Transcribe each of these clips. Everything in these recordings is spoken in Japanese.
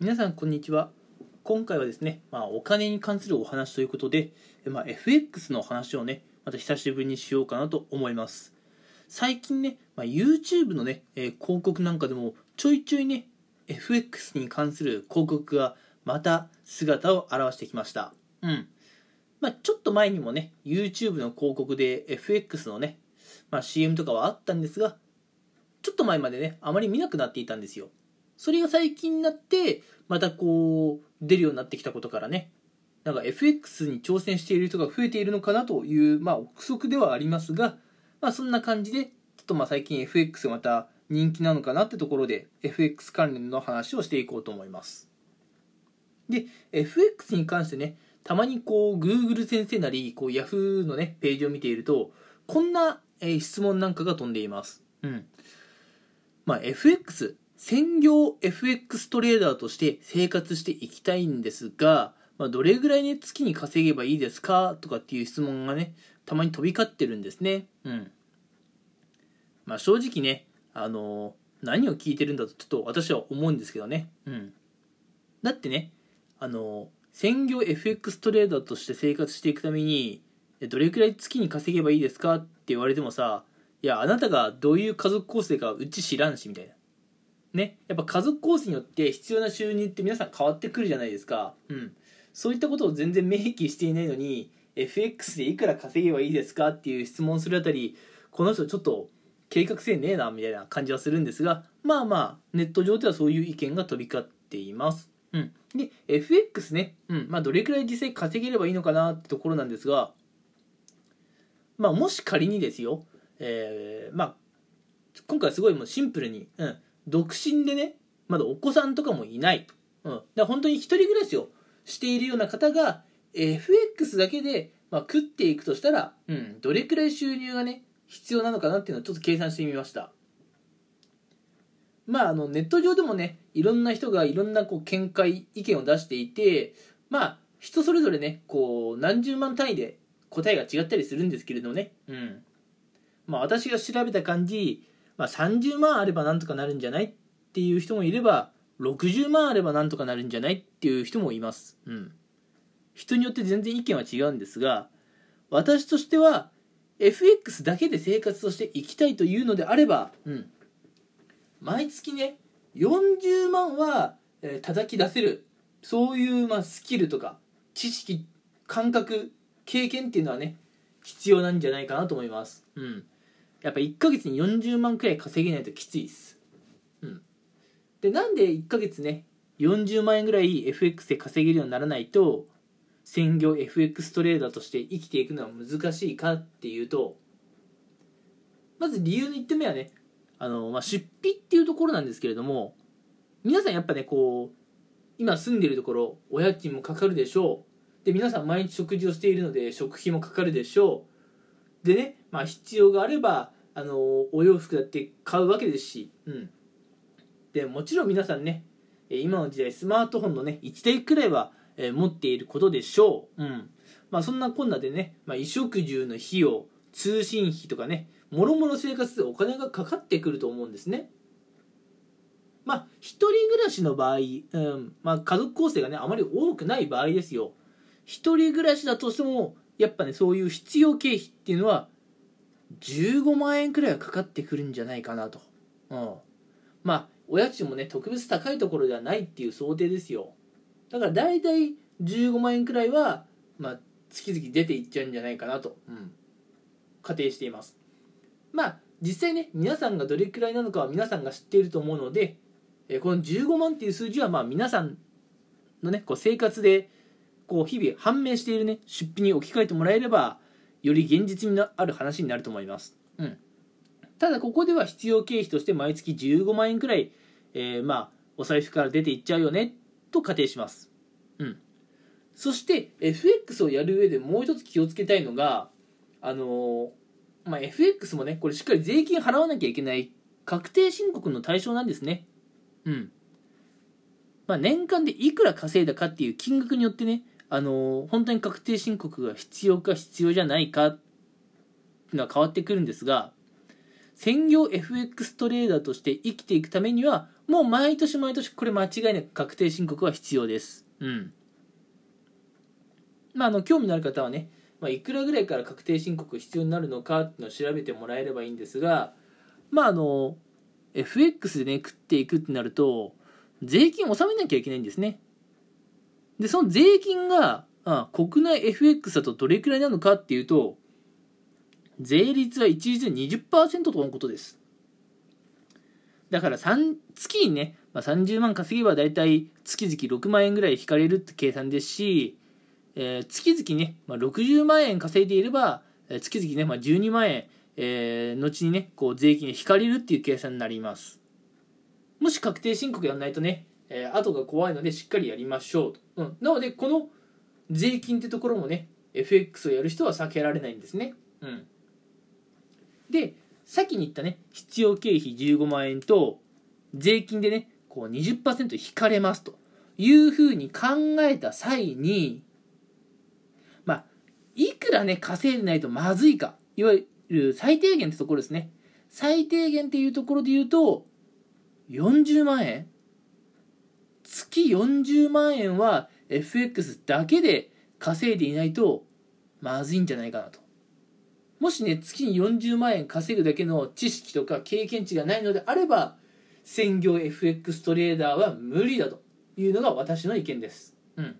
皆さんこんにちは。今回はですね、まあ、お金に関するお話ということで、まあ、FX の話をねまた久しぶりにしようかなと思います。最近ね、まあ、YouTube のね、えー、広告なんかでもちょいちょいね FX に関する広告がまた姿を現してきました。うん。まあ、ちょっと前にもね YouTube の広告で FX のね、まあ、CM とかはあったんですがちょっと前までねあまり見なくなっていたんですよ。それが最近になってまたこう出るようになってきたことからね。なんか FX に挑戦している人が増えているのかなというまあ憶測ではありますがまあそんな感じでちょっとまあ最近 FX がまた人気なのかなってところで FX 関連の話をしていこうと思います。で FX に関してねたまにこう Google 先生なりこう Yahoo のねページを見ているとこんな、え質問なんかが飛んでいます。うん。まあ、FX 専業 FX トレーダーとして生活していきたいんですが、まあ、どれぐらいね月に稼げばいいですか？とかっていう質問がねたまに飛び交ってるんですね。うん。まあ正直ねあの何を聞いてるんだとちょっと私は思うんですけどね。うん。だってねあの専業 FX トレーダーとして生活していくためにどれくらい月に稼げばいいですか？って言われてもさいやあなたがどういう家族構成かうち知らんしみたいな。ねやっぱ家族構成によって必要な収入って皆さん変わってくるじゃないですか。うん。そういったことを全然明記していないのに FX でいくら稼げばいいですかっていう質問するあたりこの人ちょっと計画性ねえなみたいな感じはするんですがまあまあネット上ではそういう意見が飛び交っています。うん。で FX ね、うん。まあ、どれくらい実際稼げればいいのかなってところなんですがまあもし仮にですよえー、まあ今回すごいもうシンプルに、うん、独身でねまだお子さんとかもいないと、うん、だ本当に一人暮らしをしているような方が FX だけで、まあ、食っていくとしたら、うん、どれくらい収入がね必要なのかなっていうのをちょっと計算してみました。まああのネット上でもねいろんな人がいろんなこう見解意見を出していてまあ人それぞれねこう何十万単位で答えが違ったりするんですけれどもね。うん。まあ、私が調べた感じ、まあ、30万あればなんとかなるんじゃないっていう人もいれば60万あればなんとかなるんじゃないっていう人もいます、うん、人によって全然意見は違うんですが私としては FX だけで生活としていきたいというのであれば、うん、毎月ね40万は、えー、叩き出せる。そういう、まあ、スキルとか知識感覚経験っていうのはね必要なんじゃないかなと思います。うん。やっぱ1ヶ月に40万くらい稼げないときついです。うん。でなんで1ヶ月ね40万円ぐらい FX で稼げるようにならないと専業 FX トレーダーとして生きていくのは難しいかっていうとまず理由の1点目はねあの、まあ、出費っていうところなんですけれども皆さんやっぱねこう今住んでるところお家賃もかかるでしょう。で皆さん毎日食事をしているので食費もかかるでしょう。でねまあ、必要があればあのお洋服だって買うわけですし、うん、でもちろん皆さんね今の時代スマートフォンのね1台くらいは、え持っていることでしょう、うん。まあ、そんなこんなでね、まあ、衣食住の費用通信費とかねもろもろ生活でお金がかかってくると思うんですね。まあ一人暮らしの場合、うんまあ、家族構成がねあまり多くない場合ですよ。一人暮らしだとしてもやっぱねそういう必要経費っていうのは15万円くらいはかかってくるんじゃないかなと。うん。まあ、お家賃もね、特別高いところではないっていう想定ですよ。だから大体15万円くらいは、まあ、月々出ていっちゃうんじゃないかなと、うん、仮定しています。まあ、実際ね、皆さんがどれくらいなのかは皆さんが知っていると思うので、この15万っていう数字は、まあ、皆さんのね、こう生活で、こう日々判明しているね、出費に置き換えてもらえれば、より現実味のある話になると思います。うん。ただここでは必要経費として毎月15万円くらい、えー、まあお財布から出ていっちゃうよねと仮定します。うん。そして FX をやる上でもう一つ気をつけたいのがあのー、まあ、FX もねこれしっかり税金払わなきゃいけない確定申告の対象なんですね。うん。まあ、年間でいくら稼いだかっていう金額によってねあの本当に確定申告が必要か必要じゃないかっていうのは変わってくるんですが専業 FX トレーダーとして生きていくためにはもう毎年毎年これ間違いなく確定申告は必要です。うん。まああの興味のある方はね、まあ、いくらぐらいから確定申告必要になるのかっていうのを調べてもらえればいいんですがまああの FX でね食っていくってなると税金を納めなきゃいけないんですね。でその税金があ国内 FX だとどれくらいなのかっていうと税率は一律で20%とのことです。だから3月にね、まあ、30万稼げば大体月々6万円ぐらい引かれるって計算ですし、えー、月々ね、まあ、60万円稼いでいれば、え、月々ね、まあ、12万円、えー、後にねこう税金引かれるっていう計算になります。もし確定申告やらないとね、えー、後が怖いのでしっかりやりましょうと、うん、なのでこの税金ってところもね FX をやる人は避けられないんですね。うん。で先に言ったね必要経費15万円と税金でねこう20%引かれますと。いうふうに考えた際にまあいくらね稼いでないとまずいかいわゆる最低限ってところですね。最低限っていうところで言うと40万円月40万円は FX だけで稼いでいないとまずいんじゃないかなともしね、月に40万円稼ぐだけの知識とか経験値がないのであれば、専業 FX トレーダーは無理だというのが私の意見です。うん。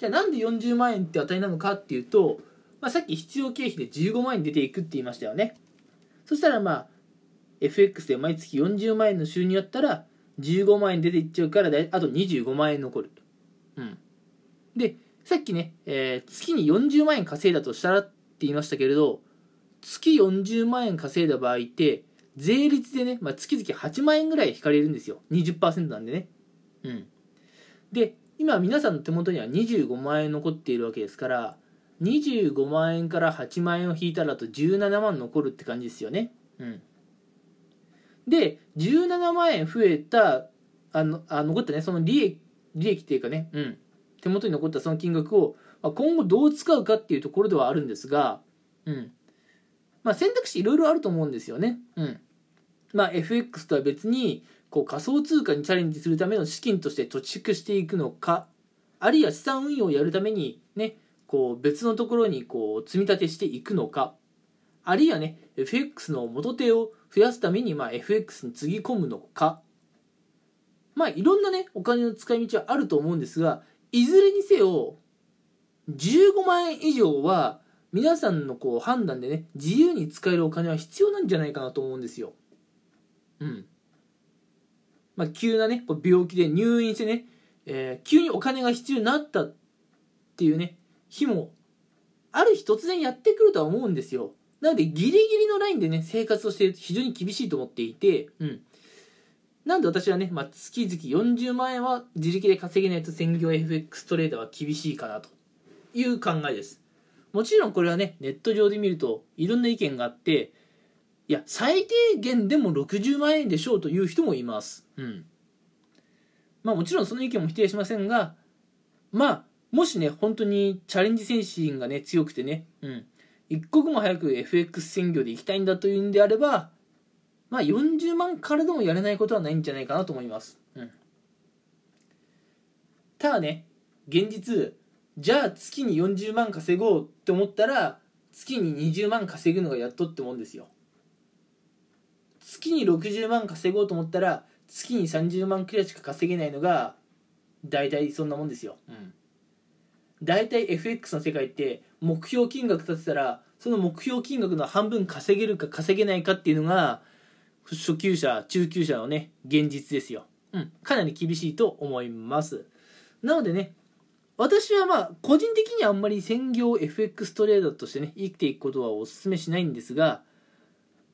じゃあなんで40万円って値なのかっていうと、まあ、さっき必要経費で15万円出ていくって言いましたよね。そしたらまあ、FX で毎月40万円の収入やったら、15万円出ていっちゃうからあと25万円残ると。うん。で、さっきね、えー、月に40万円稼いだとしたらって言いましたけれど月40万円稼いだ場合って税率でね、まあ、月々8万円ぐらい引かれるんですよ。20%なんでね。うん。で今皆さんの手元には25万円残っているわけですから25万円から8万円を引いたらあと17万残るって感じですよね。うんで17万円増えたあのあ残ったねその利益利益っていうかねうん。手元に残ったその金額をまあ、今後どう使うかっていうところではあるんですが、うん。まあ、選択肢いろいろあると思うんですよね。うん。まあ、FX とは別にこう仮想通貨にチャレンジするための資金として貯蓄していくのかあるいは資産運用をやるために、ね、こう別のところにこう積み立てしていくのかあるいはね FX の元手を増やすためにまあ FX につぎ込むのかまあいろんなねお金の使い道はあると思うんですがいずれにせよ15万円以上は皆さんのこう判断でね自由に使えるお金は必要なんじゃないかなと思うんですよ。うんまあ、急なね病気で入院してね、えー、急にお金が必要になったっていうね日もある日突然やってくるとは思うんですよ。なのでギリギリのラインでね生活をしていると非常に厳しいと思っていて、うん、なんで私はね、まあ、月々40万円は自力で稼げないと専業 FX トレーダーは厳しいかなという考えです。もちろんこれはねネット上で見るといろんな意見があっていや最低限でも60万円でしょうという人もいます。うん。まあもちろんその意見も否定しませんがまあもしね本当にチャレンジ精神がね強くてねうん。一刻も早く FX 専業で行きたいんだというんであればまあ40万からでもやれないことはないんじゃないかなと思います。うん。ただね、現実、じゃあ月に40万稼ごうって思ったら月に20万稼ぐのがやっとってもんですよ月に60万稼ごうと思ったら月に30万くらいしか稼げないのが大体そんなもんですよ、うん、大体 FX の世界って目標金額立てたらその目標金額の半分稼げるか稼げないかっていうのが初級者中級者のね現実ですよ、うん、かなり厳しいと思います。なのでね私はまあ個人的にはあんまり専業 FX トレーダーとしてね生きていくことはお勧めしないんですが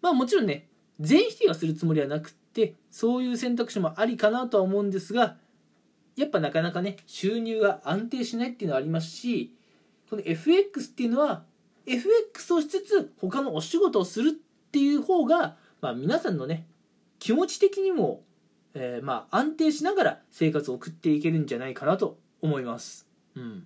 まあもちろんね全否定はするつもりはなくってそういう選択肢もありかなとは思うんですがやっぱなかなかね収入が安定しないっていうのはありますしこの FX っていうのは FX をしつつ他のお仕事をするっていう方が、まあ、皆さんのね気持ち的にも、えー、まあ安定しながら生活を送っていけるんじゃないかなと思います。うん、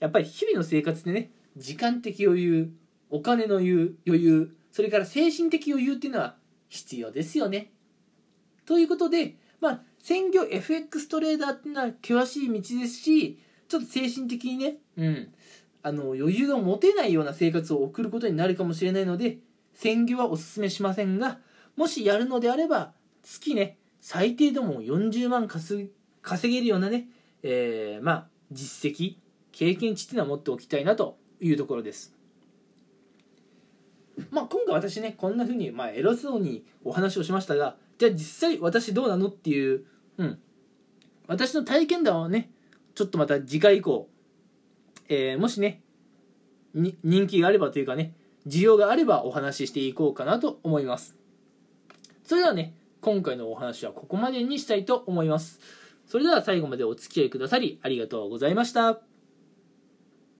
やっぱり日々の生活でね時間的余裕お金の余裕それから精神的余裕っていうのは必要ですよねということで、まあ、専業 FX トレーダーっていうのは険しい道ですしちょっと精神的にね、うん、あの余裕が持てないような生活を送ることになるかもしれないので専業はおすすめしませんがもしやるのであれば月ね最低でも40万稼げるようなね、えー、まあ実績経験値っていうのは持っておきたいなというところです。まあ今回私ねこんな風にまあ偉そうにお話をしましたがじゃあ実際私どうなのっていううん。私の体験談はねちょっとまた次回以降、えー、もしね人気があればというかね需要があればお話ししていこうかなと思います。それではね今回のお話はここまでにしたいと思います。それでは最後までお付き合いくださりありがとうございました。